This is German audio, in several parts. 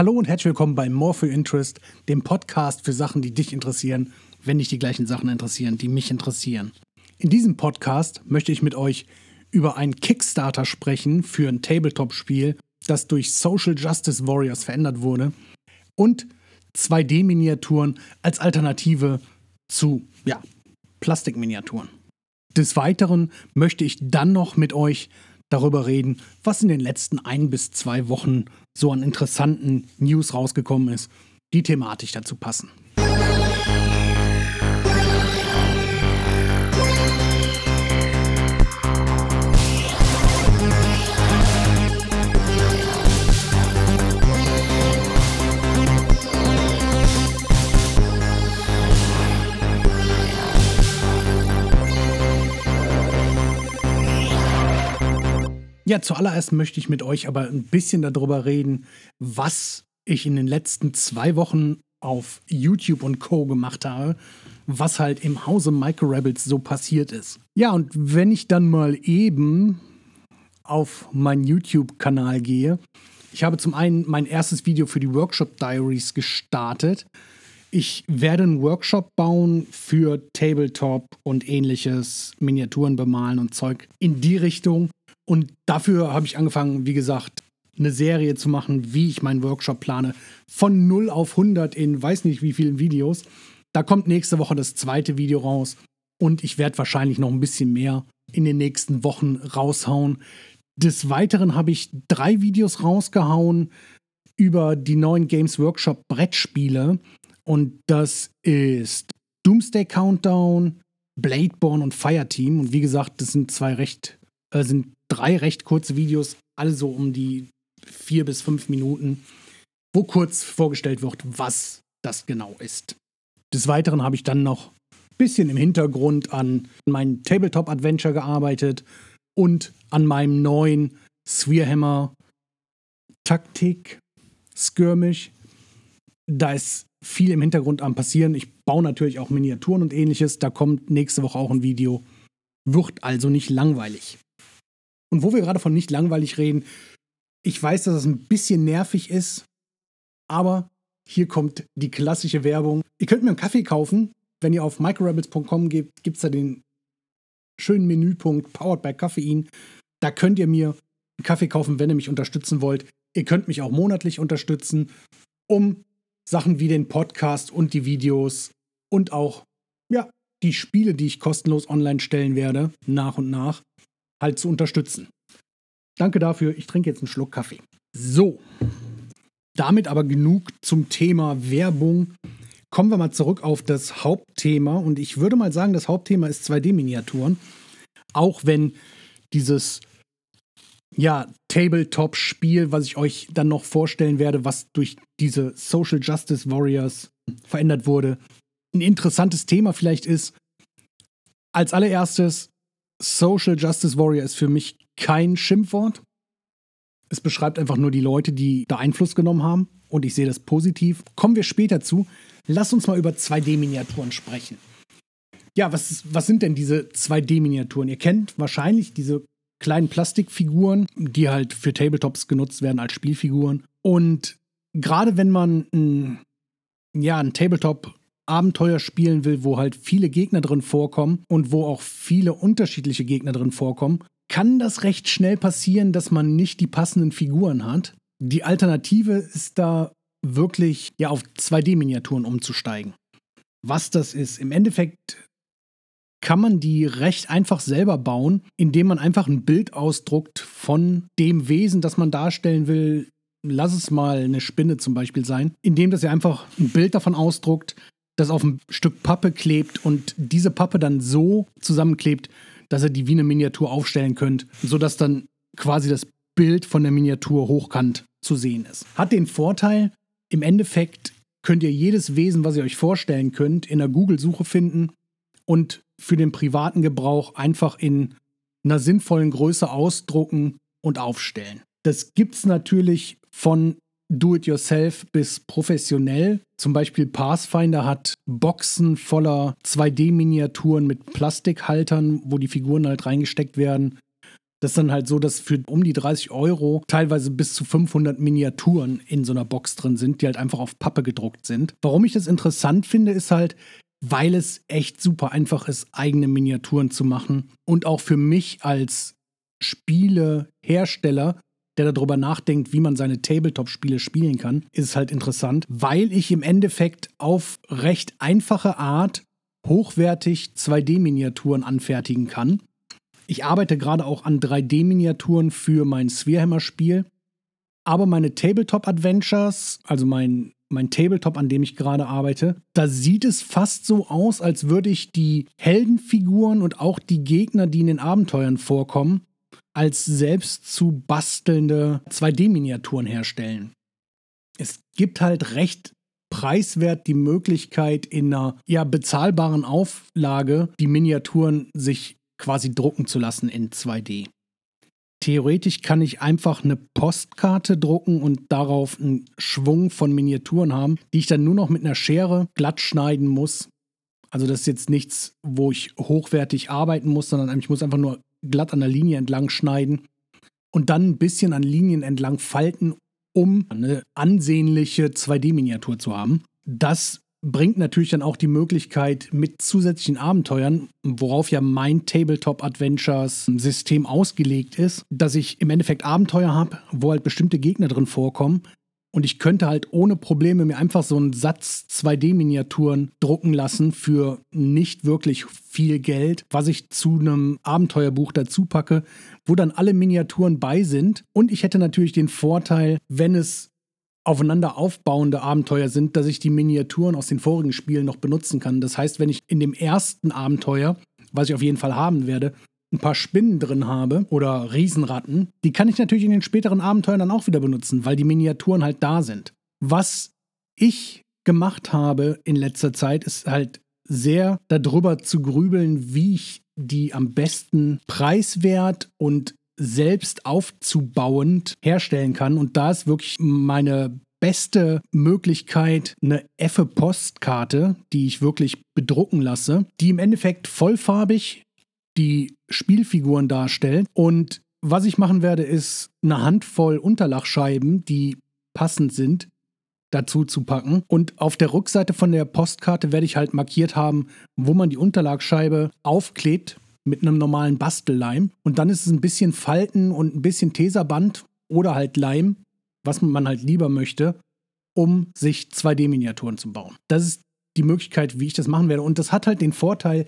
Hallo und herzlich willkommen bei More for Interest, dem Podcast für Sachen, die dich interessieren, wenn dich die gleichen Sachen interessieren, die mich interessieren. In diesem Podcast möchte ich mit euch über einen Kickstarter sprechen für ein Tabletop-Spiel, das durch Social Justice Warriors verändert wurde und 2D-Miniaturen als Alternative zu ja, Plastikminiaturen. Des Weiteren möchte ich dann noch mit euch darüber reden, was in den letzten ein bis zwei Wochen so an interessanten News rausgekommen ist, die thematisch dazu passen. Ja, zuallererst möchte ich mit euch aber ein bisschen darüber reden, was ich in den letzten zwei Wochen auf YouTube und Co. gemacht habe, was halt im Hause Micro Rebels so passiert ist. Ja, und wenn ich dann mal eben auf meinen YouTube-Kanal gehe, ich habe zum einen mein erstes Video für die Workshop Diaries gestartet. Ich werde einen Workshop bauen für Tabletop und ähnliches, Miniaturen bemalen und Zeug in die Richtung. Und dafür habe ich angefangen, wie gesagt, eine Serie zu machen, wie ich meinen Workshop plane. Von 0 auf 100 in weiß nicht wie vielen Videos. Da kommt nächste Woche das zweite Video raus. Und ich werde wahrscheinlich noch ein bisschen mehr in den nächsten Wochen raushauen. Des Weiteren habe ich drei Videos rausgehauen über die neuen Games Workshop Brettspiele. Und das ist Doomsday Countdown, Bladeborn und Fireteam. Und wie gesagt, das sind zwei recht, äh, sind drei recht kurze Videos, alle so um die vier bis fünf Minuten, wo kurz vorgestellt wird, was das genau ist. Des Weiteren habe ich dann noch ein bisschen im Hintergrund an meinem Tabletop Adventure gearbeitet und an meinem neuen Spherehammer Taktik Skirmish. Da ist viel im Hintergrund am passieren. Ich baue natürlich auch Miniaturen und ähnliches. Da kommt nächste Woche auch ein Video. Wird also nicht langweilig. Und wo wir gerade von nicht langweilig reden, ich weiß, dass es ein bisschen nervig ist, aber hier kommt die klassische Werbung. Ihr könnt mir einen Kaffee kaufen. Wenn ihr auf microrabbits.com geht, gibt es da den schönen Menüpunkt Powered by Koffein. Da könnt ihr mir einen Kaffee kaufen, wenn ihr mich unterstützen wollt. Ihr könnt mich auch monatlich unterstützen, um Sachen wie den Podcast und die Videos und auch ja, die Spiele, die ich kostenlos online stellen werde, nach und nach, halt zu unterstützen. Danke dafür, ich trinke jetzt einen Schluck Kaffee. So, damit aber genug zum Thema Werbung. Kommen wir mal zurück auf das Hauptthema und ich würde mal sagen, das Hauptthema ist 2D-Miniaturen. Auch wenn dieses ja, Tabletop-Spiel, was ich euch dann noch vorstellen werde, was durch diese Social Justice Warriors verändert wurde, ein interessantes Thema vielleicht ist. Als allererstes Social Justice Warrior ist für mich kein Schimpfwort. Es beschreibt einfach nur die Leute, die da Einfluss genommen haben. Und ich sehe das positiv. Kommen wir später zu. Lass uns mal über 2D-Miniaturen sprechen. Ja, was, was sind denn diese 2D-Miniaturen? Ihr kennt wahrscheinlich diese kleinen Plastikfiguren, die halt für Tabletops genutzt werden als Spielfiguren. Und gerade wenn man ein, ja, ein Tabletop Abenteuer spielen will, wo halt viele Gegner drin vorkommen und wo auch viele unterschiedliche Gegner drin vorkommen, kann das recht schnell passieren, dass man nicht die passenden Figuren hat. Die Alternative ist da wirklich ja auf 2D-Miniaturen umzusteigen. Was das ist, im Endeffekt kann man die recht einfach selber bauen, indem man einfach ein Bild ausdruckt von dem Wesen, das man darstellen will. Lass es mal eine Spinne zum Beispiel sein, indem das ihr einfach ein Bild davon ausdruckt, das auf ein Stück Pappe klebt und diese Pappe dann so zusammenklebt, dass ihr die wie eine Miniatur aufstellen könnt, sodass dann quasi das Bild von der Miniatur hochkant zu sehen ist. Hat den Vorteil, im Endeffekt könnt ihr jedes Wesen, was ihr euch vorstellen könnt, in der Google-Suche finden und für den privaten Gebrauch einfach in einer sinnvollen Größe ausdrucken und aufstellen. Das gibt es natürlich von Do-it-yourself bis professionell. Zum Beispiel Pathfinder hat Boxen voller 2D-Miniaturen mit Plastikhaltern, wo die Figuren halt reingesteckt werden. Das ist dann halt so, dass für um die 30 Euro teilweise bis zu 500 Miniaturen in so einer Box drin sind, die halt einfach auf Pappe gedruckt sind. Warum ich das interessant finde, ist halt, weil es echt super einfach ist, eigene Miniaturen zu machen. Und auch für mich als Spielehersteller, der darüber nachdenkt, wie man seine Tabletop-Spiele spielen kann, ist halt interessant, weil ich im Endeffekt auf recht einfache Art hochwertig 2D-Miniaturen anfertigen kann. Ich arbeite gerade auch an 3D-Miniaturen für mein Spherehammer-Spiel. Aber meine Tabletop-Adventures, also mein, mein Tabletop, an dem ich gerade arbeite, da sieht es fast so aus, als würde ich die Heldenfiguren und auch die Gegner, die in den Abenteuern vorkommen, als selbst zu bastelnde 2D-Miniaturen herstellen. Es gibt halt recht preiswert die Möglichkeit, in einer ja, bezahlbaren Auflage die Miniaturen sich quasi drucken zu lassen in 2D. Theoretisch kann ich einfach eine Postkarte drucken und darauf einen Schwung von Miniaturen haben, die ich dann nur noch mit einer Schere glatt schneiden muss. Also das ist jetzt nichts, wo ich hochwertig arbeiten muss, sondern ich muss einfach nur glatt an der Linie entlang schneiden und dann ein bisschen an Linien entlang falten, um eine ansehnliche 2D-Miniatur zu haben. Das bringt natürlich dann auch die Möglichkeit mit zusätzlichen Abenteuern, worauf ja mein Tabletop Adventures System ausgelegt ist, dass ich im Endeffekt Abenteuer habe, wo halt bestimmte Gegner drin vorkommen. Und ich könnte halt ohne Probleme mir einfach so einen Satz 2D-Miniaturen drucken lassen für nicht wirklich viel Geld, was ich zu einem Abenteuerbuch dazu packe, wo dann alle Miniaturen bei sind. Und ich hätte natürlich den Vorteil, wenn es aufeinander aufbauende Abenteuer sind, dass ich die Miniaturen aus den vorigen Spielen noch benutzen kann. Das heißt, wenn ich in dem ersten Abenteuer, was ich auf jeden Fall haben werde, ein paar Spinnen drin habe oder Riesenratten, die kann ich natürlich in den späteren Abenteuern dann auch wieder benutzen, weil die Miniaturen halt da sind. Was ich gemacht habe in letzter Zeit, ist halt sehr darüber zu grübeln, wie ich die am besten preiswert und selbst aufzubauend herstellen kann. Und da ist wirklich meine beste Möglichkeit eine Effe-Postkarte, die ich wirklich bedrucken lasse, die im Endeffekt vollfarbig die Spielfiguren darstellt. Und was ich machen werde, ist eine Handvoll Unterlachscheiben, die passend sind, dazu zu packen. Und auf der Rückseite von der Postkarte werde ich halt markiert haben, wo man die Unterlagscheibe aufklebt mit einem normalen Bastelleim. Und dann ist es ein bisschen Falten und ein bisschen Teserband oder halt Leim, was man halt lieber möchte, um sich 2D-Miniaturen zu bauen. Das ist die Möglichkeit, wie ich das machen werde. Und das hat halt den Vorteil,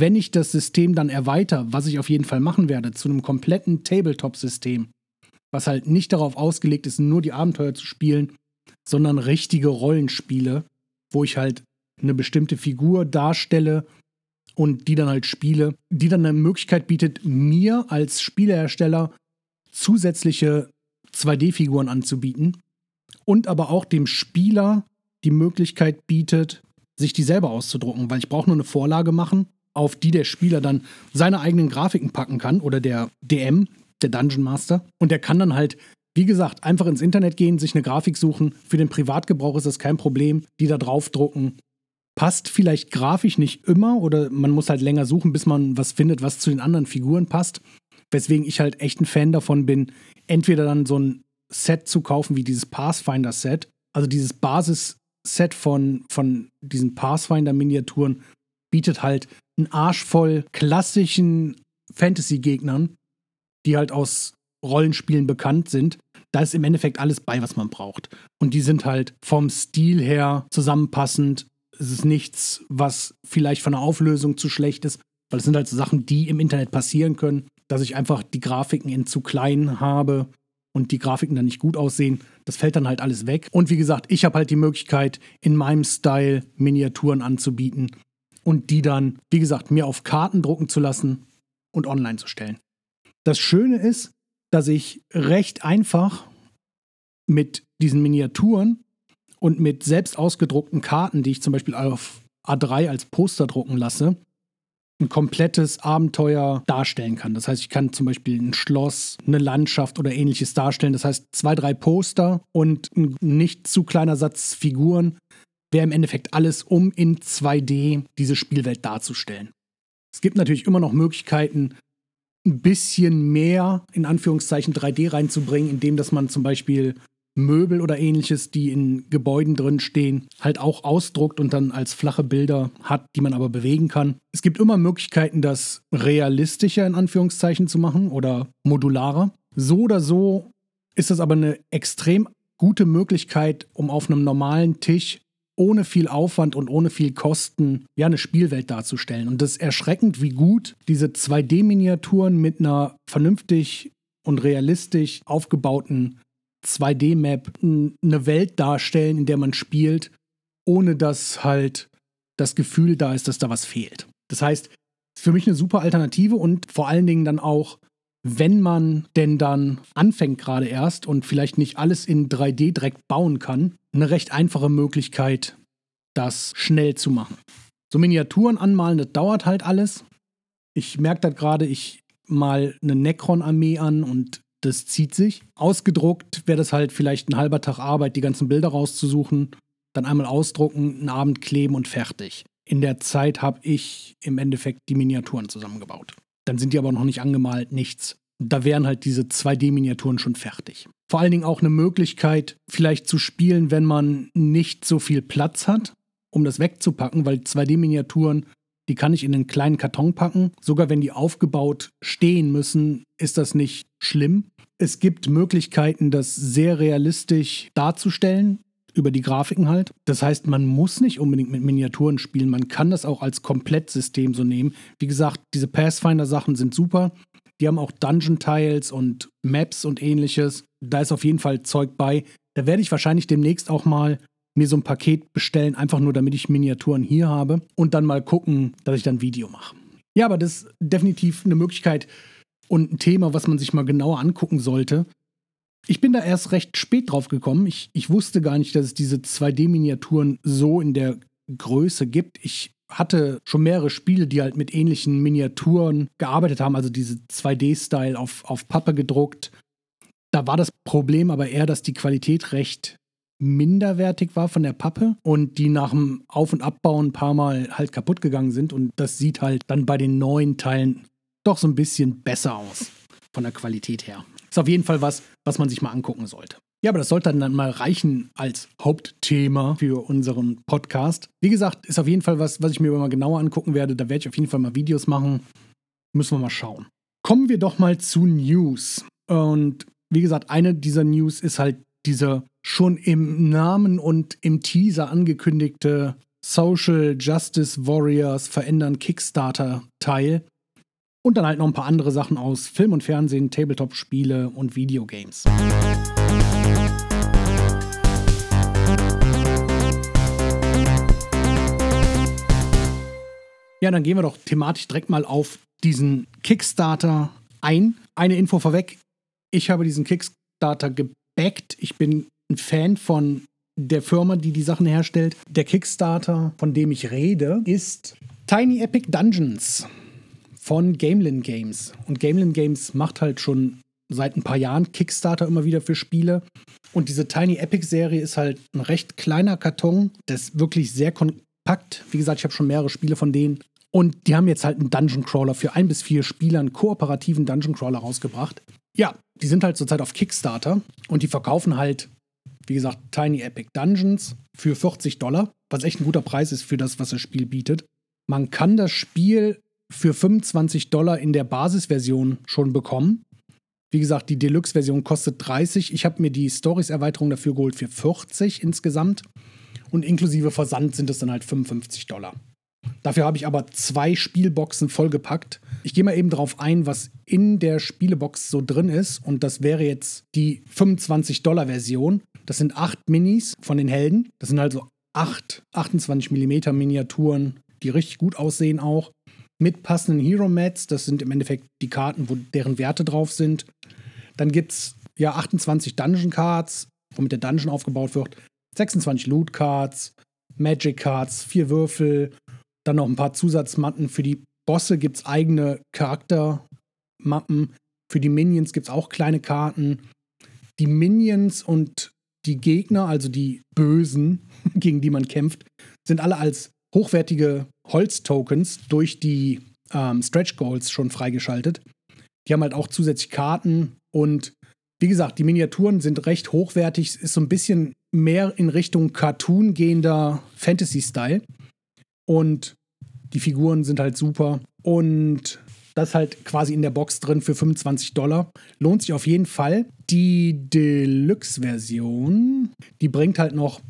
wenn ich das System dann erweitere, was ich auf jeden Fall machen werde, zu einem kompletten Tabletop-System, was halt nicht darauf ausgelegt ist, nur die Abenteuer zu spielen, sondern richtige Rollenspiele, wo ich halt eine bestimmte Figur darstelle und die dann halt spiele, die dann eine Möglichkeit bietet, mir als Spielehersteller zusätzliche 2D-Figuren anzubieten und aber auch dem Spieler die Möglichkeit bietet, sich die selber auszudrucken, weil ich brauche nur eine Vorlage machen, auf die der Spieler dann seine eigenen Grafiken packen kann oder der DM, der Dungeon Master und der kann dann halt wie gesagt, einfach ins Internet gehen, sich eine Grafik suchen. Für den Privatgebrauch ist das kein Problem. Die da draufdrucken passt vielleicht grafisch nicht immer oder man muss halt länger suchen, bis man was findet, was zu den anderen Figuren passt. Weswegen ich halt echt ein Fan davon bin, entweder dann so ein Set zu kaufen wie dieses Pathfinder-Set, also dieses Basis-Set von, von diesen Pathfinder-Miniaturen bietet halt einen Arsch voll klassischen Fantasy-Gegnern, die halt aus Rollenspielen bekannt sind. Da ist im Endeffekt alles bei, was man braucht. Und die sind halt vom Stil her zusammenpassend, es ist nichts, was vielleicht von der Auflösung zu schlecht ist, weil es sind halt so Sachen, die im Internet passieren können, dass ich einfach die Grafiken in zu klein habe und die Grafiken dann nicht gut aussehen. Das fällt dann halt alles weg. Und wie gesagt, ich habe halt die Möglichkeit, in meinem Style Miniaturen anzubieten und die dann, wie gesagt, mir auf Karten drucken zu lassen und online zu stellen. Das Schöne ist, dass ich recht einfach mit diesen Miniaturen und mit selbst ausgedruckten Karten, die ich zum Beispiel auf A3 als Poster drucken lasse, ein komplettes Abenteuer darstellen kann. Das heißt, ich kann zum Beispiel ein Schloss, eine Landschaft oder ähnliches darstellen. Das heißt, zwei, drei Poster und ein nicht zu kleiner Satz Figuren wäre im Endeffekt alles, um in 2D diese Spielwelt darzustellen. Es gibt natürlich immer noch Möglichkeiten, ein bisschen mehr in Anführungszeichen 3D reinzubringen, indem dass man zum Beispiel Möbel oder ähnliches, die in Gebäuden drin stehen, halt auch ausdruckt und dann als flache Bilder hat, die man aber bewegen kann. Es gibt immer Möglichkeiten, das realistischer in Anführungszeichen zu machen oder modularer. So oder so ist das aber eine extrem gute Möglichkeit, um auf einem normalen Tisch ohne viel Aufwand und ohne viel Kosten ja eine Spielwelt darzustellen. Und das ist erschreckend, wie gut diese 2D-Miniaturen mit einer vernünftig und realistisch aufgebauten 2D-Map eine Welt darstellen, in der man spielt, ohne dass halt das Gefühl da ist, dass da was fehlt. Das heißt, für mich eine super Alternative und vor allen Dingen dann auch, wenn man denn dann anfängt gerade erst und vielleicht nicht alles in 3D direkt bauen kann, eine recht einfache Möglichkeit, das schnell zu machen. So Miniaturen anmalen, das dauert halt alles. Ich merke das gerade, ich mal eine Necron-Armee an und das zieht sich. Ausgedruckt wäre das halt vielleicht ein halber Tag Arbeit, die ganzen Bilder rauszusuchen, dann einmal ausdrucken, einen Abend kleben und fertig. In der Zeit habe ich im Endeffekt die Miniaturen zusammengebaut. Dann sind die aber noch nicht angemalt, nichts. Da wären halt diese 2D-Miniaturen schon fertig. Vor allen Dingen auch eine Möglichkeit, vielleicht zu spielen, wenn man nicht so viel Platz hat, um das wegzupacken, weil 2D-Miniaturen die kann ich in einen kleinen Karton packen. Sogar wenn die aufgebaut stehen müssen, ist das nicht schlimm. Es gibt Möglichkeiten, das sehr realistisch darzustellen, über die Grafiken halt. Das heißt, man muss nicht unbedingt mit Miniaturen spielen, man kann das auch als Komplettsystem so nehmen. Wie gesagt, diese Pathfinder-Sachen sind super. Die haben auch Dungeon-Tiles und Maps und ähnliches. Da ist auf jeden Fall Zeug bei. Da werde ich wahrscheinlich demnächst auch mal mir so ein Paket bestellen, einfach nur damit ich Miniaturen hier habe und dann mal gucken, dass ich dann ein Video mache. Ja, aber das ist definitiv eine Möglichkeit und ein Thema, was man sich mal genauer angucken sollte. Ich bin da erst recht spät drauf gekommen. Ich, ich wusste gar nicht, dass es diese 2D-Miniaturen so in der Größe gibt. Ich hatte schon mehrere Spiele, die halt mit ähnlichen Miniaturen gearbeitet haben, also diese 2D-Style auf, auf Pappe gedruckt. Da war das Problem aber eher, dass die Qualität recht minderwertig war von der Pappe und die nach dem Auf- und Abbauen ein paar Mal halt kaputt gegangen sind. Und das sieht halt dann bei den neuen Teilen doch so ein bisschen besser aus von der Qualität her. Ist auf jeden Fall was, was man sich mal angucken sollte. Ja, aber das sollte dann mal reichen als Hauptthema für unseren Podcast. Wie gesagt, ist auf jeden Fall was, was ich mir mal genauer angucken werde. Da werde ich auf jeden Fall mal Videos machen. Müssen wir mal schauen. Kommen wir doch mal zu News. Und wie gesagt, eine dieser News ist halt dieser schon im Namen und im Teaser angekündigte Social Justice Warriors verändern Kickstarter-Teil. Und dann halt noch ein paar andere Sachen aus Film und Fernsehen, Tabletop-Spiele und Videogames. Ja, dann gehen wir doch thematisch direkt mal auf diesen Kickstarter ein. Eine Info vorweg. Ich habe diesen Kickstarter gebackt. Ich bin ein Fan von der Firma, die die Sachen herstellt. Der Kickstarter, von dem ich rede, ist Tiny Epic Dungeons von Gamelin Games. Und Gamelin Games macht halt schon seit ein paar Jahren Kickstarter immer wieder für Spiele. Und diese Tiny Epic Serie ist halt ein recht kleiner Karton, das ist wirklich sehr kompakt. Wie gesagt, ich habe schon mehrere Spiele von denen. Und die haben jetzt halt einen Dungeon Crawler für ein bis vier Spieler, einen kooperativen Dungeon Crawler rausgebracht. Ja, die sind halt zurzeit auf Kickstarter und die verkaufen halt wie gesagt, Tiny Epic Dungeons für 40 Dollar, was echt ein guter Preis ist für das, was das Spiel bietet. Man kann das Spiel für 25 Dollar in der Basisversion schon bekommen. Wie gesagt, die Deluxe-Version kostet 30. Ich habe mir die Stories-Erweiterung dafür geholt für 40 insgesamt. Und inklusive Versand sind es dann halt 55 Dollar. Dafür habe ich aber zwei Spielboxen vollgepackt. Ich gehe mal eben darauf ein, was in der Spielebox so drin ist. Und das wäre jetzt die 25-Dollar-Version. Das sind acht Minis von den Helden. Das sind also acht 28 mm Miniaturen, die richtig gut aussehen auch. Mit passenden Hero Mats. Das sind im Endeffekt die Karten, wo deren Werte drauf sind. Dann gibt es ja 28 Dungeon Cards, womit der Dungeon aufgebaut wird. 26 Loot Cards, Magic Cards, vier Würfel. Dann noch ein paar Zusatzmatten. Für die Bosse gibt es eigene Charaktermappen. Für die Minions gibt es auch kleine Karten. Die Minions und die Gegner, also die Bösen, gegen die man kämpft, sind alle als hochwertige Holztokens durch die ähm, Stretch Goals schon freigeschaltet. Die haben halt auch zusätzlich Karten und wie gesagt, die Miniaturen sind recht hochwertig, ist so ein bisschen mehr in Richtung Cartoon gehender Fantasy-Style. Und die Figuren sind halt super. Und das halt quasi in der Box drin für 25 Dollar. Lohnt sich auf jeden Fall. Die Deluxe-Version, die bringt halt noch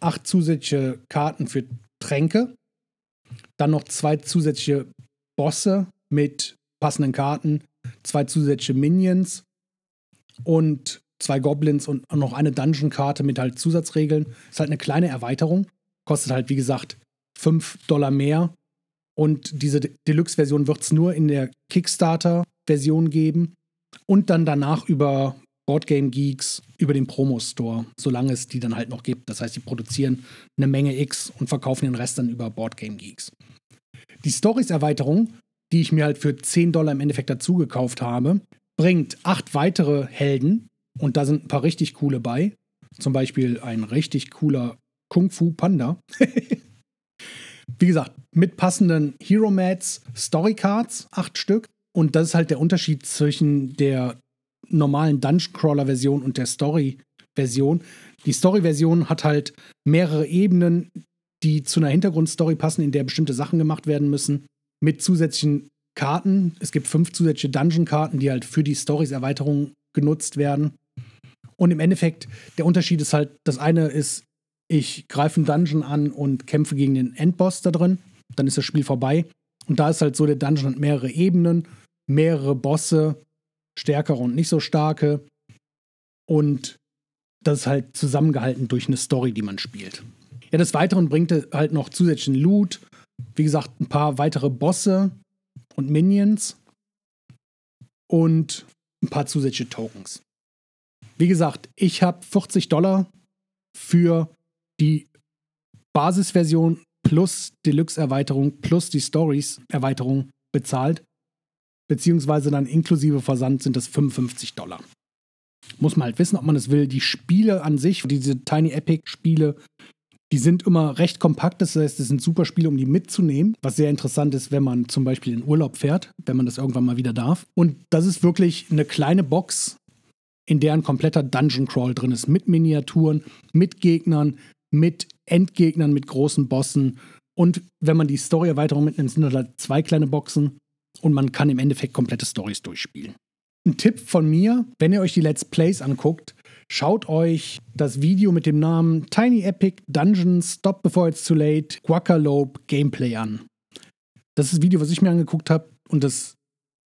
acht zusätzliche Karten für Tränke. Dann noch zwei zusätzliche Bosse mit passenden Karten, zwei zusätzliche Minions und zwei Goblins und noch eine Dungeon-Karte mit halt Zusatzregeln. Ist halt eine kleine Erweiterung. Kostet halt, wie gesagt, 5 Dollar mehr. Und diese Deluxe-Version wird es nur in der Kickstarter-Version geben. Und dann danach über Boardgame Geeks, über den Promo-Store, solange es die dann halt noch gibt. Das heißt, die produzieren eine Menge X und verkaufen den Rest dann über Boardgame Geeks. Die Stories-Erweiterung, die ich mir halt für 10 Dollar im Endeffekt dazu gekauft habe, bringt acht weitere Helden und da sind ein paar richtig coole bei. Zum Beispiel ein richtig cooler Kung Fu Panda. Wie gesagt, mit passenden Hero Mats Story Cards, acht Stück. Und das ist halt der Unterschied zwischen der normalen Dungeon Crawler Version und der Story Version. Die Story Version hat halt mehrere Ebenen, die zu einer Hintergrundstory passen, in der bestimmte Sachen gemacht werden müssen, mit zusätzlichen Karten. Es gibt fünf zusätzliche Dungeon-Karten, die halt für die Stories-Erweiterung genutzt werden. Und im Endeffekt, der Unterschied ist halt, das eine ist, ich greife einen Dungeon an und kämpfe gegen den Endboss da drin. Dann ist das Spiel vorbei. Und da ist halt so, der Dungeon hat mehrere Ebenen, mehrere Bosse, stärkere und nicht so starke. Und das ist halt zusammengehalten durch eine Story, die man spielt. Ja, des Weiteren bringt er halt noch zusätzlichen Loot. Wie gesagt, ein paar weitere Bosse, und Minions und ein paar zusätzliche Tokens. Wie gesagt, ich habe 40 Dollar für die Basisversion plus Deluxe-Erweiterung plus die Stories-Erweiterung bezahlt. Beziehungsweise dann inklusive Versand sind das 55 Dollar. Muss man halt wissen, ob man es will. Die Spiele an sich, diese Tiny Epic-Spiele, die sind immer recht kompakt, das heißt, es sind super Spiele, um die mitzunehmen, was sehr interessant ist, wenn man zum Beispiel in Urlaub fährt, wenn man das irgendwann mal wieder darf. Und das ist wirklich eine kleine Box, in der ein kompletter Dungeon Crawl drin ist, mit Miniaturen, mit Gegnern, mit Endgegnern, mit großen Bossen. Und wenn man die Story-Erweiterung mitnimmt, sind da zwei kleine Boxen und man kann im Endeffekt komplette Stories durchspielen. Ein Tipp von mir, wenn ihr euch die Let's Plays anguckt, Schaut euch das Video mit dem Namen Tiny Epic Dungeons Stop Before It's Too Late Guacalope Gameplay an. Das ist das Video, was ich mir angeguckt habe und das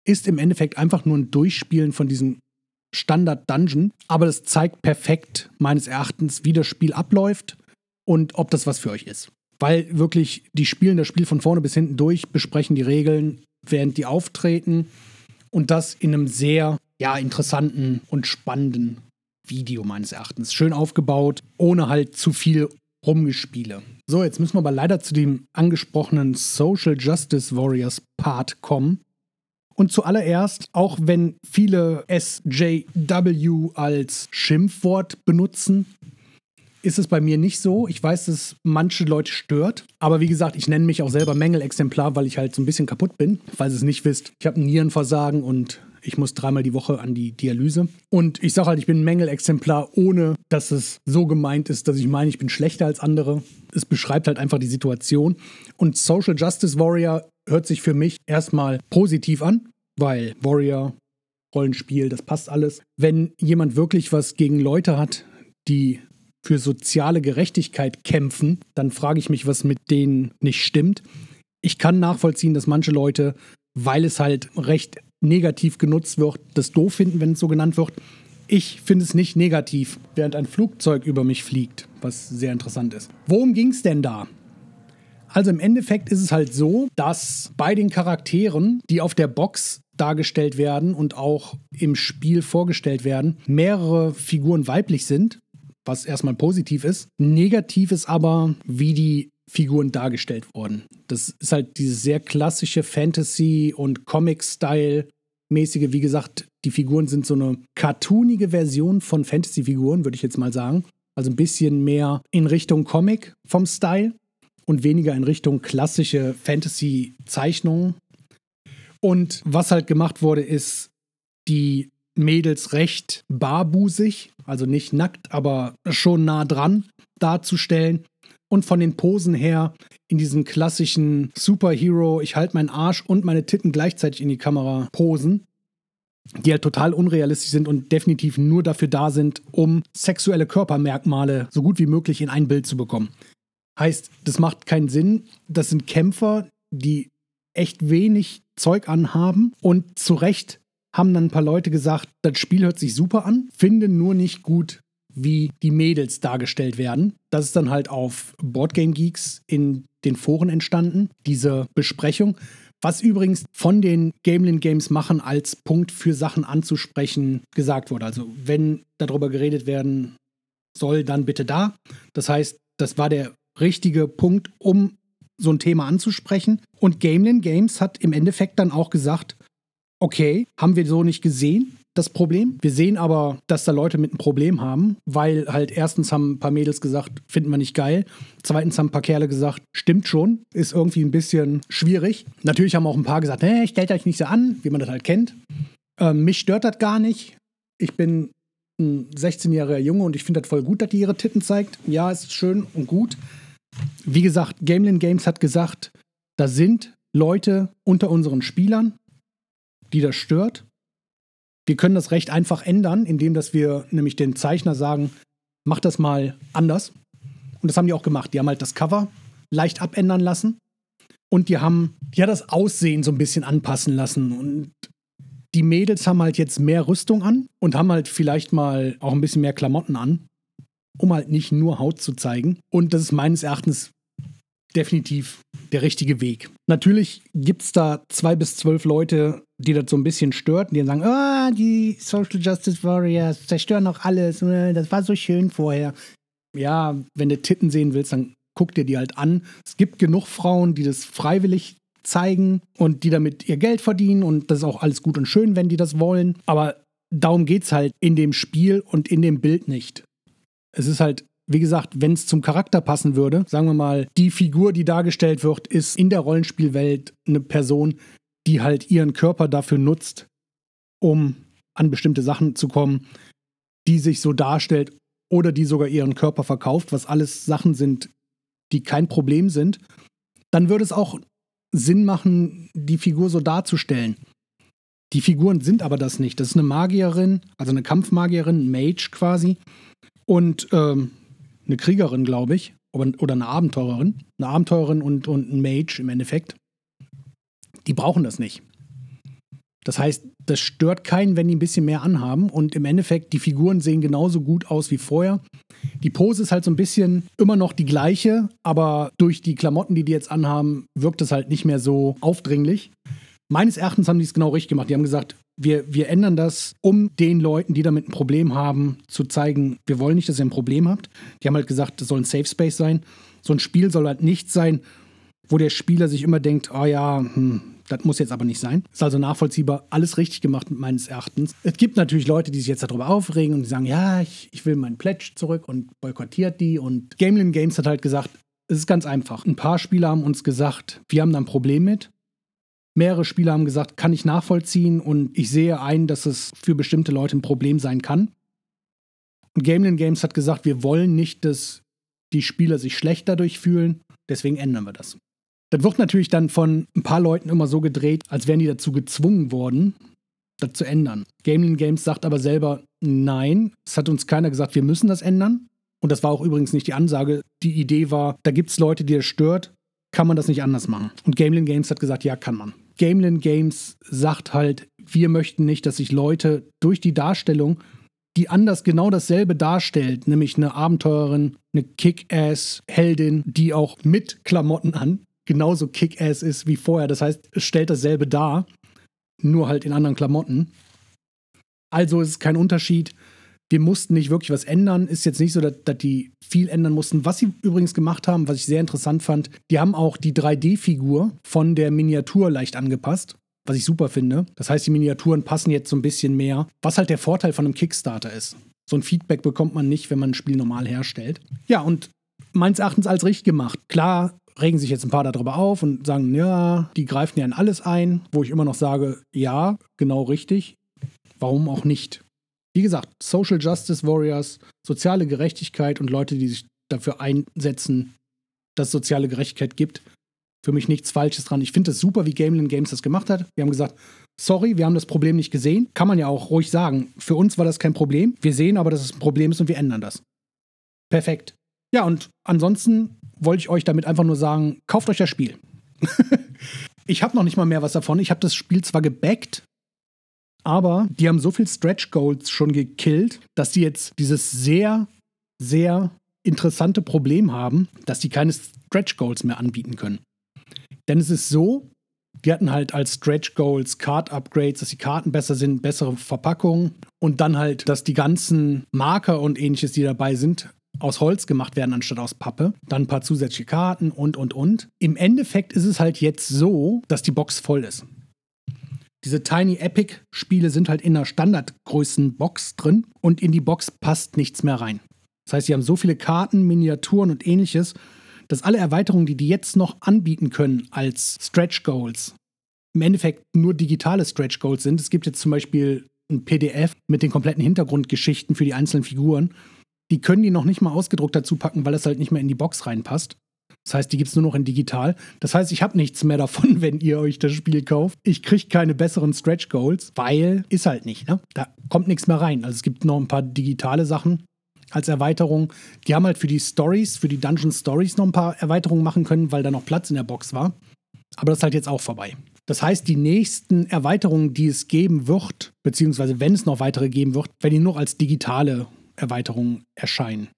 ist im Endeffekt einfach nur ein Durchspielen von diesem Standard Dungeon, aber das zeigt perfekt meines Erachtens, wie das Spiel abläuft und ob das was für euch ist. Weil wirklich, die spielen das Spiel von vorne bis hinten durch, besprechen die Regeln, während die auftreten und das in einem sehr ja, interessanten und spannenden Video meines Erachtens. Schön aufgebaut, ohne halt zu viel Rumgespiele. So, jetzt müssen wir aber leider zu dem angesprochenen Social Justice Warriors Part kommen. Und zuallererst, auch wenn viele SJW als Schimpfwort benutzen, ist es bei mir nicht so. Ich weiß, dass manche Leute stört. Aber wie gesagt, ich nenne mich auch selber Mängelexemplar, weil ich halt so ein bisschen kaputt bin. Falls ihr es nicht wisst, ich habe Nierenversagen und ich muss dreimal die Woche an die Dialyse. Und ich sage halt, ich bin ein Mängelexemplar, ohne dass es so gemeint ist, dass ich meine, ich bin schlechter als andere. Es beschreibt halt einfach die Situation. Und Social Justice Warrior hört sich für mich erstmal positiv an, weil Warrior, Rollenspiel, das passt alles. Wenn jemand wirklich was gegen Leute hat, die für soziale Gerechtigkeit kämpfen, dann frage ich mich, was mit denen nicht stimmt. Ich kann nachvollziehen, dass manche Leute, weil es halt recht negativ genutzt wird, das doof finden, wenn es so genannt wird. Ich finde es nicht negativ, während ein Flugzeug über mich fliegt, was sehr interessant ist. Worum ging es denn da? Also im Endeffekt ist es halt so, dass bei den Charakteren, die auf der Box dargestellt werden und auch im Spiel vorgestellt werden, mehrere Figuren weiblich sind, was erstmal positiv ist. Negativ ist aber, wie die Figuren dargestellt wurden. Das ist halt diese sehr klassische Fantasy- und Comic-Style-mäßige. Wie gesagt, die Figuren sind so eine cartoonige Version von Fantasy-Figuren, würde ich jetzt mal sagen. Also ein bisschen mehr in Richtung Comic vom Style und weniger in Richtung klassische Fantasy-Zeichnungen. Und was halt gemacht wurde, ist die Mädels recht barbusig, also nicht nackt, aber schon nah dran darzustellen. Und von den Posen her in diesen klassischen Superhero, ich halte meinen Arsch und meine Titten gleichzeitig in die Kamera posen, die halt total unrealistisch sind und definitiv nur dafür da sind, um sexuelle Körpermerkmale so gut wie möglich in ein Bild zu bekommen. Heißt, das macht keinen Sinn. Das sind Kämpfer, die echt wenig Zeug anhaben und zu Recht haben dann ein paar Leute gesagt, das Spiel hört sich super an, finden nur nicht gut, wie die Mädels dargestellt werden. Das ist dann halt auf Boardgame Geeks in den Foren entstanden, diese Besprechung. Was übrigens von den Gamelin Games machen als Punkt für Sachen anzusprechen gesagt wurde. Also wenn darüber geredet werden soll, dann bitte da. Das heißt, das war der richtige Punkt, um so ein Thema anzusprechen. Und Gamelin Games hat im Endeffekt dann auch gesagt, okay, haben wir so nicht gesehen, das Problem. Wir sehen aber, dass da Leute mit einem Problem haben, weil halt erstens haben ein paar Mädels gesagt, finden wir nicht geil. Zweitens haben ein paar Kerle gesagt, stimmt schon, ist irgendwie ein bisschen schwierig. Natürlich haben auch ein paar gesagt, hey, stellt euch nicht so an, wie man das halt kennt. Ähm, mich stört das gar nicht. Ich bin ein 16-jähriger Junge und ich finde das voll gut, dass die ihre Titten zeigt. Ja, ist schön und gut. Wie gesagt, Gamelin Games hat gesagt, da sind Leute unter unseren Spielern, die das stört. Wir können das recht einfach ändern, indem dass wir nämlich den Zeichner sagen, mach das mal anders. Und das haben die auch gemacht. Die haben halt das Cover leicht abändern lassen. Und die haben ja das Aussehen so ein bisschen anpassen lassen. Und die Mädels haben halt jetzt mehr Rüstung an und haben halt vielleicht mal auch ein bisschen mehr Klamotten an, um halt nicht nur Haut zu zeigen. Und das ist meines Erachtens definitiv der richtige Weg. Natürlich gibt es da zwei bis zwölf Leute, die das so ein bisschen stört, die sagen, oh, die Social Justice Warriors zerstören auch alles, äh, das war so schön vorher. Ja, wenn du Titten sehen willst, dann guck dir die halt an. Es gibt genug Frauen, die das freiwillig zeigen und die damit ihr Geld verdienen und das ist auch alles gut und schön, wenn die das wollen. Aber darum geht es halt in dem Spiel und in dem Bild nicht. Es ist halt wie gesagt, wenn es zum Charakter passen würde, sagen wir mal, die Figur, die dargestellt wird, ist in der Rollenspielwelt eine Person, die halt ihren Körper dafür nutzt, um an bestimmte Sachen zu kommen, die sich so darstellt oder die sogar ihren Körper verkauft, was alles Sachen sind, die kein Problem sind, dann würde es auch Sinn machen, die Figur so darzustellen. Die Figuren sind aber das nicht. Das ist eine Magierin, also eine Kampfmagierin, ein Mage quasi. Und ähm, eine Kriegerin, glaube ich, oder eine Abenteurerin, eine Abenteurerin und, und ein Mage im Endeffekt, die brauchen das nicht. Das heißt, das stört keinen, wenn die ein bisschen mehr anhaben und im Endeffekt, die Figuren sehen genauso gut aus wie vorher. Die Pose ist halt so ein bisschen immer noch die gleiche, aber durch die Klamotten, die die jetzt anhaben, wirkt es halt nicht mehr so aufdringlich. Meines Erachtens haben die es genau richtig gemacht. Die haben gesagt, wir, wir ändern das, um den Leuten, die damit ein Problem haben, zu zeigen, wir wollen nicht, dass ihr ein Problem habt. Die haben halt gesagt, das soll ein Safe Space sein. So ein Spiel soll halt nicht sein, wo der Spieler sich immer denkt, oh ja, hm, das muss jetzt aber nicht sein. Ist also nachvollziehbar, alles richtig gemacht meines Erachtens. Es gibt natürlich Leute, die sich jetzt darüber aufregen und die sagen, ja, ich, ich will meinen Pledge zurück und boykottiert die. Und Gamelin Games hat halt gesagt, es ist ganz einfach. Ein paar Spieler haben uns gesagt, wir haben da ein Problem mit. Mehrere Spieler haben gesagt, kann ich nachvollziehen und ich sehe ein, dass es für bestimmte Leute ein Problem sein kann. Und Gamelin Games hat gesagt, wir wollen nicht, dass die Spieler sich schlecht dadurch fühlen, deswegen ändern wir das. Das wird natürlich dann von ein paar Leuten immer so gedreht, als wären die dazu gezwungen worden, das zu ändern. Gamelin Games sagt aber selber, nein, es hat uns keiner gesagt, wir müssen das ändern. Und das war auch übrigens nicht die Ansage. Die Idee war, da gibt es Leute, die das stört, kann man das nicht anders machen. Und Gamelin Games hat gesagt, ja, kann man. Gamelin Games sagt halt, wir möchten nicht, dass sich Leute durch die Darstellung, die anders genau dasselbe darstellt, nämlich eine Abenteurerin, eine Kick-Ass-Heldin, die auch mit Klamotten an genauso Kick-Ass ist wie vorher. Das heißt, es stellt dasselbe dar, nur halt in anderen Klamotten. Also ist es kein Unterschied wir mussten nicht wirklich was ändern. Ist jetzt nicht so, dass, dass, die viel ändern mussten. Was sie übrigens gemacht haben, was ich sehr interessant fand, die haben auch die 3D-Figur von der Miniatur leicht angepasst. Was ich super finde. Das heißt, die Miniaturen passen jetzt so ein bisschen mehr. Was halt der Vorteil von einem Kickstarter ist. So ein Feedback bekommt man nicht, wenn man ein Spiel normal herstellt. Ja, und meines Erachtens als richtig gemacht. Klar, regen sich jetzt ein paar darüber auf und sagen, ja, die greifen ja in alles ein, wo ich immer noch sage, ja, genau richtig. Warum auch nicht? Wie gesagt, Social Justice Warriors, soziale Gerechtigkeit und Leute, die sich dafür einsetzen, dass es soziale Gerechtigkeit gibt. Für mich nichts Falsches dran. Ich finde es super, wie Gameland Games das gemacht hat. Wir haben gesagt, sorry, wir haben das Problem nicht gesehen. Kann man ja auch ruhig sagen. Für uns war das kein Problem. Wir sehen aber, dass es ein Problem ist und wir ändern das. Perfekt. Ja, und ansonsten wollte ich euch damit einfach nur sagen, kauft euch das Spiel. ich habe noch nicht mal mehr was davon. Ich habe das Spiel zwar gebackt, aber die haben so viel Stretch Goals schon gekillt, dass die jetzt dieses sehr, sehr interessante Problem haben, dass die keine Stretch Goals mehr anbieten können. Denn es ist so, die hatten halt als Stretch Goals Card Upgrades, dass die Karten besser sind, bessere Verpackungen und dann halt, dass die ganzen Marker und ähnliches, die dabei sind, aus Holz gemacht werden anstatt aus Pappe. Dann ein paar zusätzliche Karten und, und, und. Im Endeffekt ist es halt jetzt so, dass die Box voll ist. Diese Tiny Epic Spiele sind halt in einer Standardgrößen Box drin und in die Box passt nichts mehr rein. Das heißt, sie haben so viele Karten, Miniaturen und ähnliches, dass alle Erweiterungen, die die jetzt noch anbieten können als Stretch Goals, im Endeffekt nur digitale Stretch Goals sind. Es gibt jetzt zum Beispiel ein PDF mit den kompletten Hintergrundgeschichten für die einzelnen Figuren die können die noch nicht mal ausgedruckt dazu packen, weil es halt nicht mehr in die Box reinpasst. Das heißt, die gibt es nur noch in digital. Das heißt, ich habe nichts mehr davon, wenn ihr euch das Spiel kauft. Ich kriege keine besseren Stretch Goals, weil ist halt nicht. Ne? Da kommt nichts mehr rein. Also es gibt noch ein paar digitale Sachen als Erweiterung. Die haben halt für die Stories, für die Dungeon Stories noch ein paar Erweiterungen machen können, weil da noch Platz in der Box war. Aber das ist halt jetzt auch vorbei. Das heißt, die nächsten Erweiterungen, die es geben wird, beziehungsweise wenn es noch weitere geben wird, werden die nur als digitale Erweiterungen erscheinen.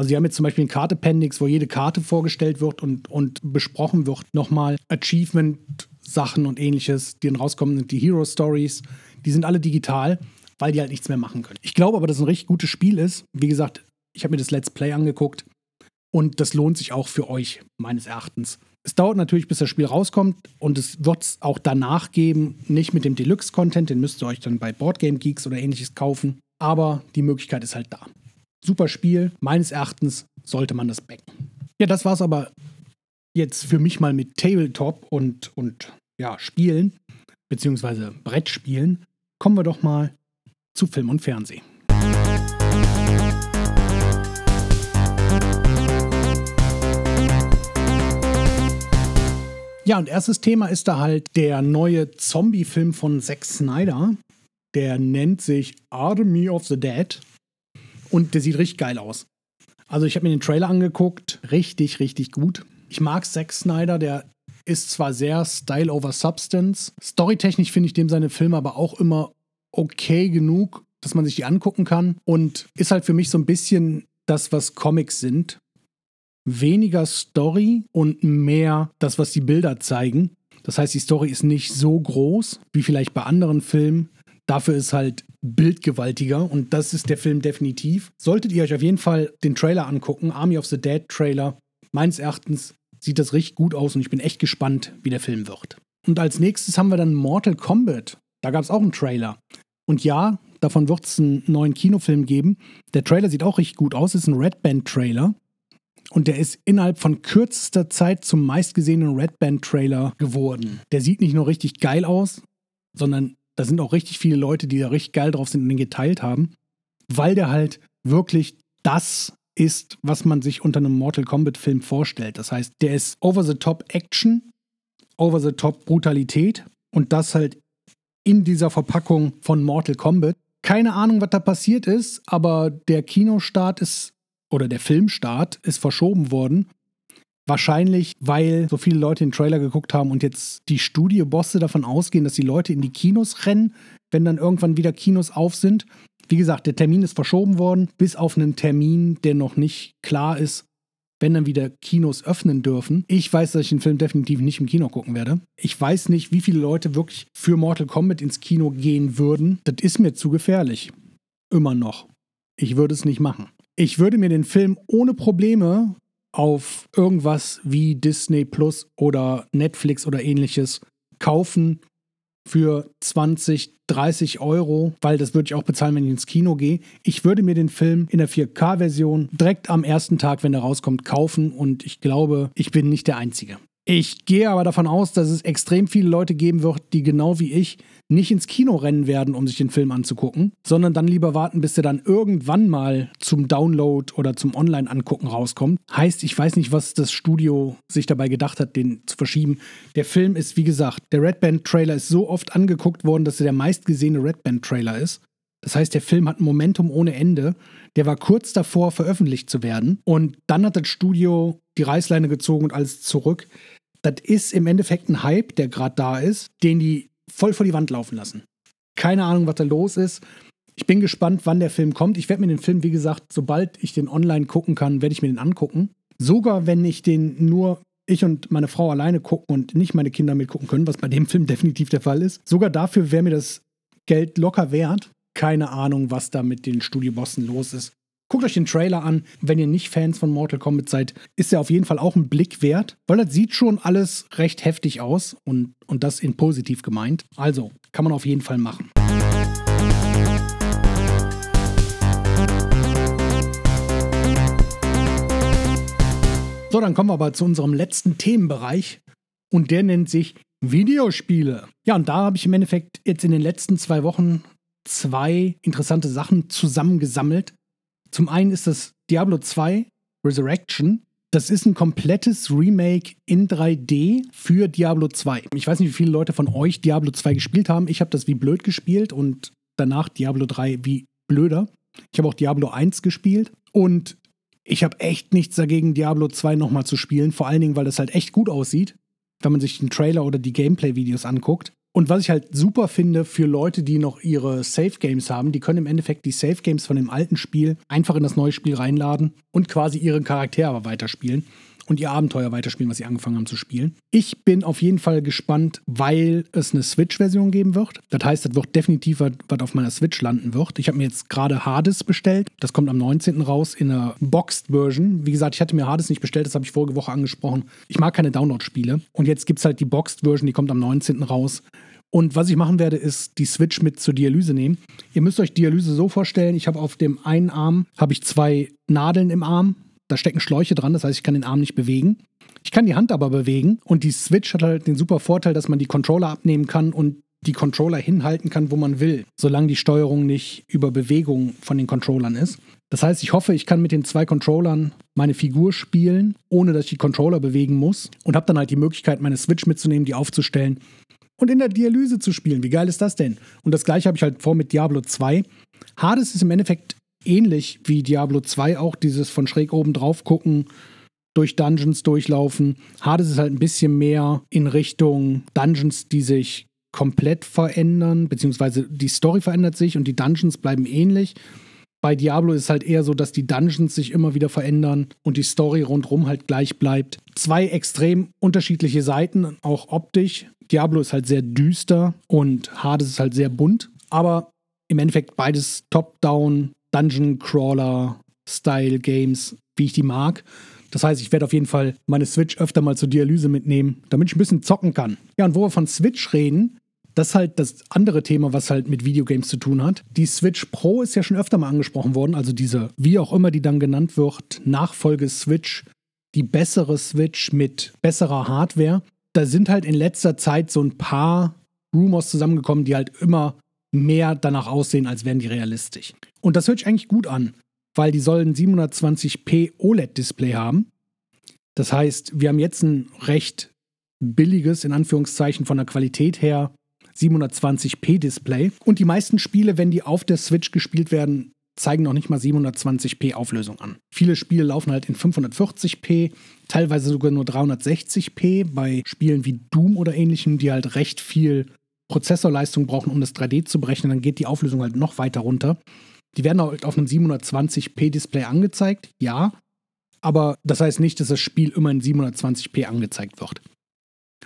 Also sie haben jetzt zum Beispiel ein Card-Appendix, wo jede Karte vorgestellt wird und, und besprochen wird. Nochmal Achievement-Sachen und ähnliches, die dann rauskommen, sind die Hero-Stories. Die sind alle digital, weil die halt nichts mehr machen können. Ich glaube aber, dass es ein richtig gutes Spiel ist. Wie gesagt, ich habe mir das Let's Play angeguckt und das lohnt sich auch für euch, meines Erachtens. Es dauert natürlich, bis das Spiel rauskommt und es wird es auch danach geben, nicht mit dem Deluxe-Content, den müsst ihr euch dann bei Boardgame Geeks oder ähnliches kaufen aber die Möglichkeit ist halt da. Super Spiel, meines Erachtens sollte man das backen. Ja, das war's aber jetzt für mich mal mit Tabletop und, und ja, Spielen, beziehungsweise Brettspielen. Kommen wir doch mal zu Film und Fernsehen. Ja, und erstes Thema ist da halt der neue Zombie-Film von Zack Snyder. Der nennt sich Army of the Dead und der sieht richtig geil aus. Also ich habe mir den Trailer angeguckt, richtig, richtig gut. Ich mag Zack Snyder, der ist zwar sehr Style over Substance. Storytechnisch finde ich dem seine Filme aber auch immer okay genug, dass man sich die angucken kann und ist halt für mich so ein bisschen das, was Comics sind. Weniger Story und mehr das, was die Bilder zeigen. Das heißt, die Story ist nicht so groß wie vielleicht bei anderen Filmen. Dafür ist halt bildgewaltiger und das ist der Film definitiv. Solltet ihr euch auf jeden Fall den Trailer angucken, Army of the Dead Trailer. Meines Erachtens sieht das richtig gut aus und ich bin echt gespannt, wie der Film wird. Und als nächstes haben wir dann Mortal Kombat. Da gab es auch einen Trailer. Und ja, davon wird es einen neuen Kinofilm geben. Der Trailer sieht auch richtig gut aus, ist ein Red Band Trailer. Und der ist innerhalb von kürzester Zeit zum meistgesehenen Red Band Trailer geworden. Der sieht nicht nur richtig geil aus, sondern da sind auch richtig viele Leute, die da richtig geil drauf sind und den geteilt haben, weil der halt wirklich das ist, was man sich unter einem Mortal Kombat-Film vorstellt. Das heißt, der ist over-the-top-Action, over-the-top-Brutalität und das halt in dieser Verpackung von Mortal Kombat. Keine Ahnung, was da passiert ist, aber der Kinostart ist oder der Filmstart ist verschoben worden. Wahrscheinlich, weil so viele Leute den Trailer geguckt haben und jetzt die Studiobosse davon ausgehen, dass die Leute in die Kinos rennen, wenn dann irgendwann wieder Kinos auf sind. Wie gesagt, der Termin ist verschoben worden, bis auf einen Termin, der noch nicht klar ist, wenn dann wieder Kinos öffnen dürfen. Ich weiß, dass ich den Film definitiv nicht im Kino gucken werde. Ich weiß nicht, wie viele Leute wirklich für Mortal Kombat ins Kino gehen würden. Das ist mir zu gefährlich. Immer noch. Ich würde es nicht machen. Ich würde mir den Film ohne Probleme auf irgendwas wie Disney Plus oder Netflix oder ähnliches kaufen für 20, 30 Euro, weil das würde ich auch bezahlen, wenn ich ins Kino gehe. Ich würde mir den Film in der 4K-Version direkt am ersten Tag, wenn er rauskommt, kaufen und ich glaube, ich bin nicht der Einzige. Ich gehe aber davon aus, dass es extrem viele Leute geben wird, die genau wie ich nicht ins Kino rennen werden, um sich den Film anzugucken, sondern dann lieber warten, bis er dann irgendwann mal zum Download oder zum Online-Angucken rauskommt. Heißt, ich weiß nicht, was das Studio sich dabei gedacht hat, den zu verschieben. Der Film ist, wie gesagt, der Red Band-Trailer ist so oft angeguckt worden, dass er der meistgesehene Red Band-Trailer ist. Das heißt, der Film hat ein Momentum ohne Ende. Der war kurz davor, veröffentlicht zu werden. Und dann hat das Studio die Reißleine gezogen und alles zurück. Das ist im Endeffekt ein Hype, der gerade da ist, den die voll vor die Wand laufen lassen. Keine Ahnung, was da los ist. Ich bin gespannt, wann der Film kommt. Ich werde mir den Film, wie gesagt, sobald ich den online gucken kann, werde ich mir den angucken. Sogar wenn ich den nur ich und meine Frau alleine gucken und nicht meine Kinder mitgucken können, was bei dem Film definitiv der Fall ist. Sogar dafür wäre mir das Geld locker wert. Keine Ahnung, was da mit den Studiobossen los ist. Guckt euch den Trailer an. Wenn ihr nicht Fans von Mortal Kombat seid, ist er auf jeden Fall auch ein Blick wert, weil das sieht schon alles recht heftig aus und, und das in positiv gemeint. Also, kann man auf jeden Fall machen. So, dann kommen wir aber zu unserem letzten Themenbereich und der nennt sich Videospiele. Ja, und da habe ich im Endeffekt jetzt in den letzten zwei Wochen zwei interessante Sachen zusammengesammelt, zum einen ist das Diablo 2 Resurrection. Das ist ein komplettes Remake in 3D für Diablo 2. Ich weiß nicht, wie viele Leute von euch Diablo 2 gespielt haben. Ich habe das wie blöd gespielt und danach Diablo 3 wie blöder. Ich habe auch Diablo 1 gespielt und ich habe echt nichts dagegen, Diablo 2 nochmal zu spielen. Vor allen Dingen, weil das halt echt gut aussieht, wenn man sich den Trailer oder die Gameplay-Videos anguckt. Und was ich halt super finde für Leute, die noch ihre Safe Games haben, die können im Endeffekt die Safe Games von dem alten Spiel einfach in das neue Spiel reinladen und quasi ihren Charakter aber weiterspielen und ihr Abenteuer weiterspielen, was sie angefangen haben zu spielen. Ich bin auf jeden Fall gespannt, weil es eine Switch-Version geben wird. Das heißt, das wird definitiv was, auf meiner Switch landen wird. Ich habe mir jetzt gerade Hades bestellt. Das kommt am 19. raus in einer Boxed-Version. Wie gesagt, ich hatte mir Hades nicht bestellt, das habe ich vorige Woche angesprochen. Ich mag keine Download-Spiele. Und jetzt gibt es halt die Boxed-Version, die kommt am 19. raus. Und was ich machen werde, ist die Switch mit zur Dialyse nehmen. Ihr müsst euch Dialyse so vorstellen, ich habe auf dem einen Arm habe ich zwei Nadeln im Arm da stecken Schläuche dran, das heißt, ich kann den Arm nicht bewegen. Ich kann die Hand aber bewegen und die Switch hat halt den super Vorteil, dass man die Controller abnehmen kann und die Controller hinhalten kann, wo man will, solange die Steuerung nicht über Bewegung von den Controllern ist. Das heißt, ich hoffe, ich kann mit den zwei Controllern meine Figur spielen, ohne dass ich die Controller bewegen muss und habe dann halt die Möglichkeit, meine Switch mitzunehmen, die aufzustellen und in der Dialyse zu spielen. Wie geil ist das denn? Und das gleiche habe ich halt vor mit Diablo 2. Hades ist im Endeffekt ähnlich wie Diablo 2 auch, dieses von schräg oben drauf gucken, durch Dungeons durchlaufen. Hades ist halt ein bisschen mehr in Richtung Dungeons, die sich komplett verändern, beziehungsweise die Story verändert sich und die Dungeons bleiben ähnlich. Bei Diablo ist es halt eher so, dass die Dungeons sich immer wieder verändern und die Story rundherum halt gleich bleibt. Zwei extrem unterschiedliche Seiten, auch optisch. Diablo ist halt sehr düster und Hades ist halt sehr bunt. Aber im Endeffekt beides Top-Down Dungeon Crawler Style Games, wie ich die mag. Das heißt, ich werde auf jeden Fall meine Switch öfter mal zur Dialyse mitnehmen, damit ich ein bisschen zocken kann. Ja, und wo wir von Switch reden, das ist halt das andere Thema, was halt mit Videogames zu tun hat. Die Switch Pro ist ja schon öfter mal angesprochen worden, also diese, wie auch immer die dann genannt wird, Nachfolge Switch, die bessere Switch mit besserer Hardware. Da sind halt in letzter Zeit so ein paar Rumors zusammengekommen, die halt immer mehr danach aussehen, als wären die realistisch. Und das hört sich eigentlich gut an, weil die sollen 720p OLED-Display haben. Das heißt, wir haben jetzt ein recht billiges, in Anführungszeichen von der Qualität her, 720p Display. Und die meisten Spiele, wenn die auf der Switch gespielt werden, zeigen noch nicht mal 720p Auflösung an. Viele Spiele laufen halt in 540p, teilweise sogar nur 360p bei Spielen wie Doom oder ähnlichem, die halt recht viel Prozessorleistung brauchen, um das 3D zu berechnen, dann geht die Auflösung halt noch weiter runter. Die werden halt auf einem 720p Display angezeigt, ja, aber das heißt nicht, dass das Spiel immer in 720p angezeigt wird.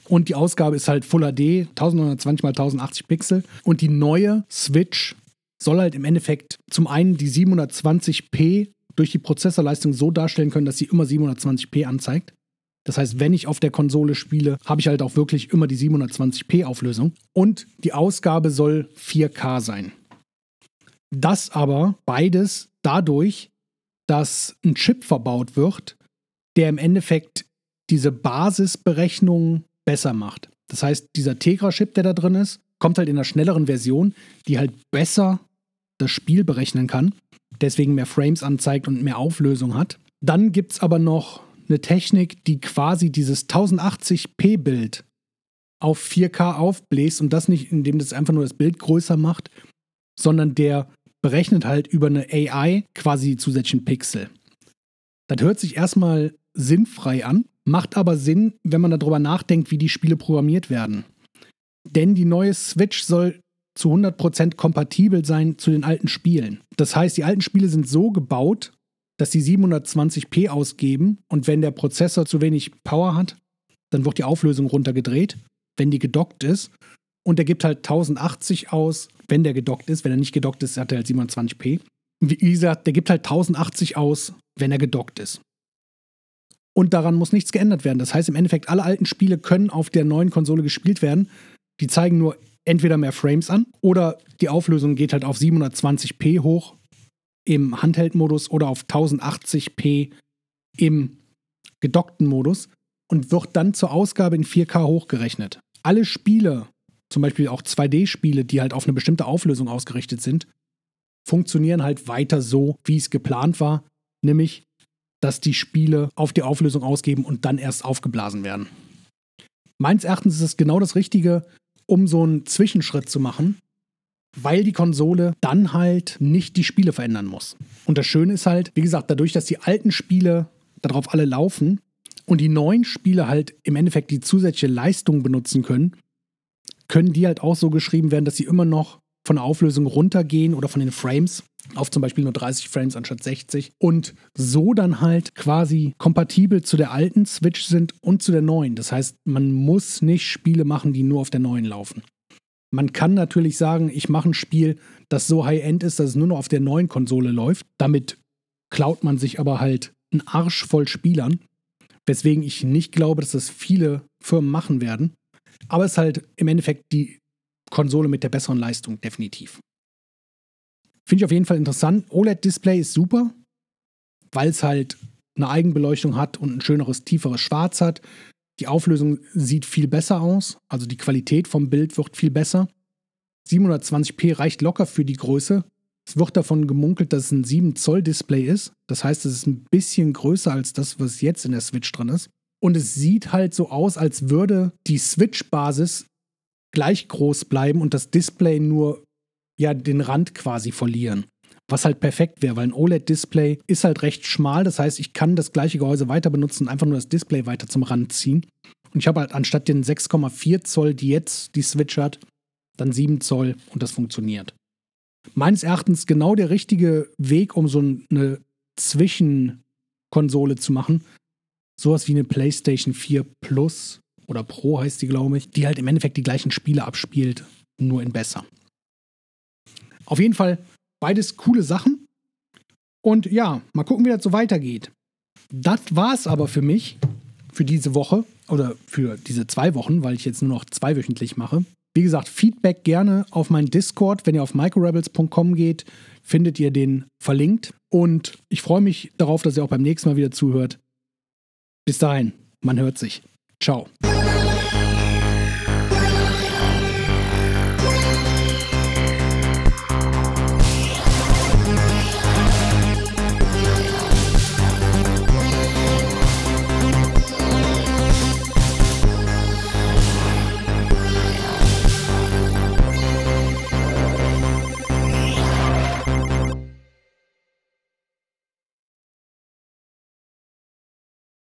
Und die Ausgabe ist halt Full HD, 1920 x 1080 Pixel. Und die neue Switch soll halt im Endeffekt zum einen die 720p durch die Prozessorleistung so darstellen können, dass sie immer 720p anzeigt. Das heißt, wenn ich auf der Konsole spiele, habe ich halt auch wirklich immer die 720p Auflösung. Und die Ausgabe soll 4K sein. Das aber beides dadurch, dass ein Chip verbaut wird, der im Endeffekt diese Basisberechnung besser macht. Das heißt, dieser Tegra-Chip, der da drin ist, kommt halt in einer schnelleren Version, die halt besser das Spiel berechnen kann, deswegen mehr Frames anzeigt und mehr Auflösung hat. Dann gibt es aber noch eine Technik, die quasi dieses 1080p-Bild auf 4K aufbläst und das nicht, indem das einfach nur das Bild größer macht, sondern der berechnet halt über eine AI quasi die zusätzlichen Pixel. Das hört sich erstmal sinnfrei an, macht aber Sinn, wenn man darüber nachdenkt, wie die Spiele programmiert werden. Denn die neue Switch soll zu 100% kompatibel sein zu den alten Spielen. Das heißt, die alten Spiele sind so gebaut, dass sie 720p ausgeben und wenn der Prozessor zu wenig Power hat, dann wird die Auflösung runtergedreht, wenn die gedockt ist. Und er gibt halt 1080 aus, wenn der gedockt ist. Wenn er nicht gedockt ist, hat er halt 720p. Wie gesagt, der gibt halt 1080 aus, wenn er gedockt ist. Und daran muss nichts geändert werden. Das heißt im Endeffekt, alle alten Spiele können auf der neuen Konsole gespielt werden. Die zeigen nur entweder mehr Frames an oder die Auflösung geht halt auf 720p hoch im Handheld-Modus oder auf 1080p im gedockten Modus und wird dann zur Ausgabe in 4K hochgerechnet. Alle Spiele, zum Beispiel auch 2D-Spiele, die halt auf eine bestimmte Auflösung ausgerichtet sind, funktionieren halt weiter so, wie es geplant war, nämlich, dass die Spiele auf die Auflösung ausgeben und dann erst aufgeblasen werden. Meines Erachtens ist es genau das Richtige, um so einen Zwischenschritt zu machen, weil die Konsole dann halt nicht die Spiele verändern muss. Und das Schöne ist halt, wie gesagt, dadurch, dass die alten Spiele darauf alle laufen und die neuen Spiele halt im Endeffekt die zusätzliche Leistung benutzen können, können die halt auch so geschrieben werden, dass sie immer noch von der Auflösung runtergehen oder von den Frames auf zum Beispiel nur 30 Frames anstatt 60 und so dann halt quasi kompatibel zu der alten Switch sind und zu der neuen. Das heißt, man muss nicht Spiele machen, die nur auf der neuen laufen. Man kann natürlich sagen, ich mache ein Spiel, das so high-end ist, dass es nur noch auf der neuen Konsole läuft. Damit klaut man sich aber halt einen Arsch voll Spielern. Weswegen ich nicht glaube, dass das viele Firmen machen werden. Aber es ist halt im Endeffekt die Konsole mit der besseren Leistung, definitiv. Finde ich auf jeden Fall interessant. OLED-Display ist super, weil es halt eine Eigenbeleuchtung hat und ein schöneres, tieferes Schwarz hat. Die Auflösung sieht viel besser aus, also die Qualität vom Bild wird viel besser. 720p reicht locker für die Größe. Es wird davon gemunkelt, dass es ein 7 Zoll Display ist. Das heißt, es ist ein bisschen größer als das, was jetzt in der Switch drin ist. Und es sieht halt so aus, als würde die Switch-Basis gleich groß bleiben und das Display nur ja den Rand quasi verlieren. Was halt perfekt wäre, weil ein OLED-Display ist halt recht schmal. Das heißt, ich kann das gleiche Gehäuse weiter benutzen, einfach nur das Display weiter zum Rand ziehen. Und ich habe halt anstatt den 6,4 Zoll, die jetzt die Switch hat, dann 7 Zoll und das funktioniert. Meines Erachtens genau der richtige Weg, um so eine Zwischenkonsole zu machen. Sowas wie eine PlayStation 4 Plus oder Pro heißt die, glaube ich, die halt im Endeffekt die gleichen Spiele abspielt, nur in besser. Auf jeden Fall beides coole Sachen. Und ja, mal gucken, wie das so weitergeht. Das war es aber für mich für diese Woche oder für diese zwei Wochen, weil ich jetzt nur noch zweiwöchentlich mache. Wie gesagt, Feedback gerne auf meinen Discord. Wenn ihr auf microrebels.com geht, findet ihr den verlinkt. Und ich freue mich darauf, dass ihr auch beim nächsten Mal wieder zuhört. Bis dahin, man hört sich. Ciao.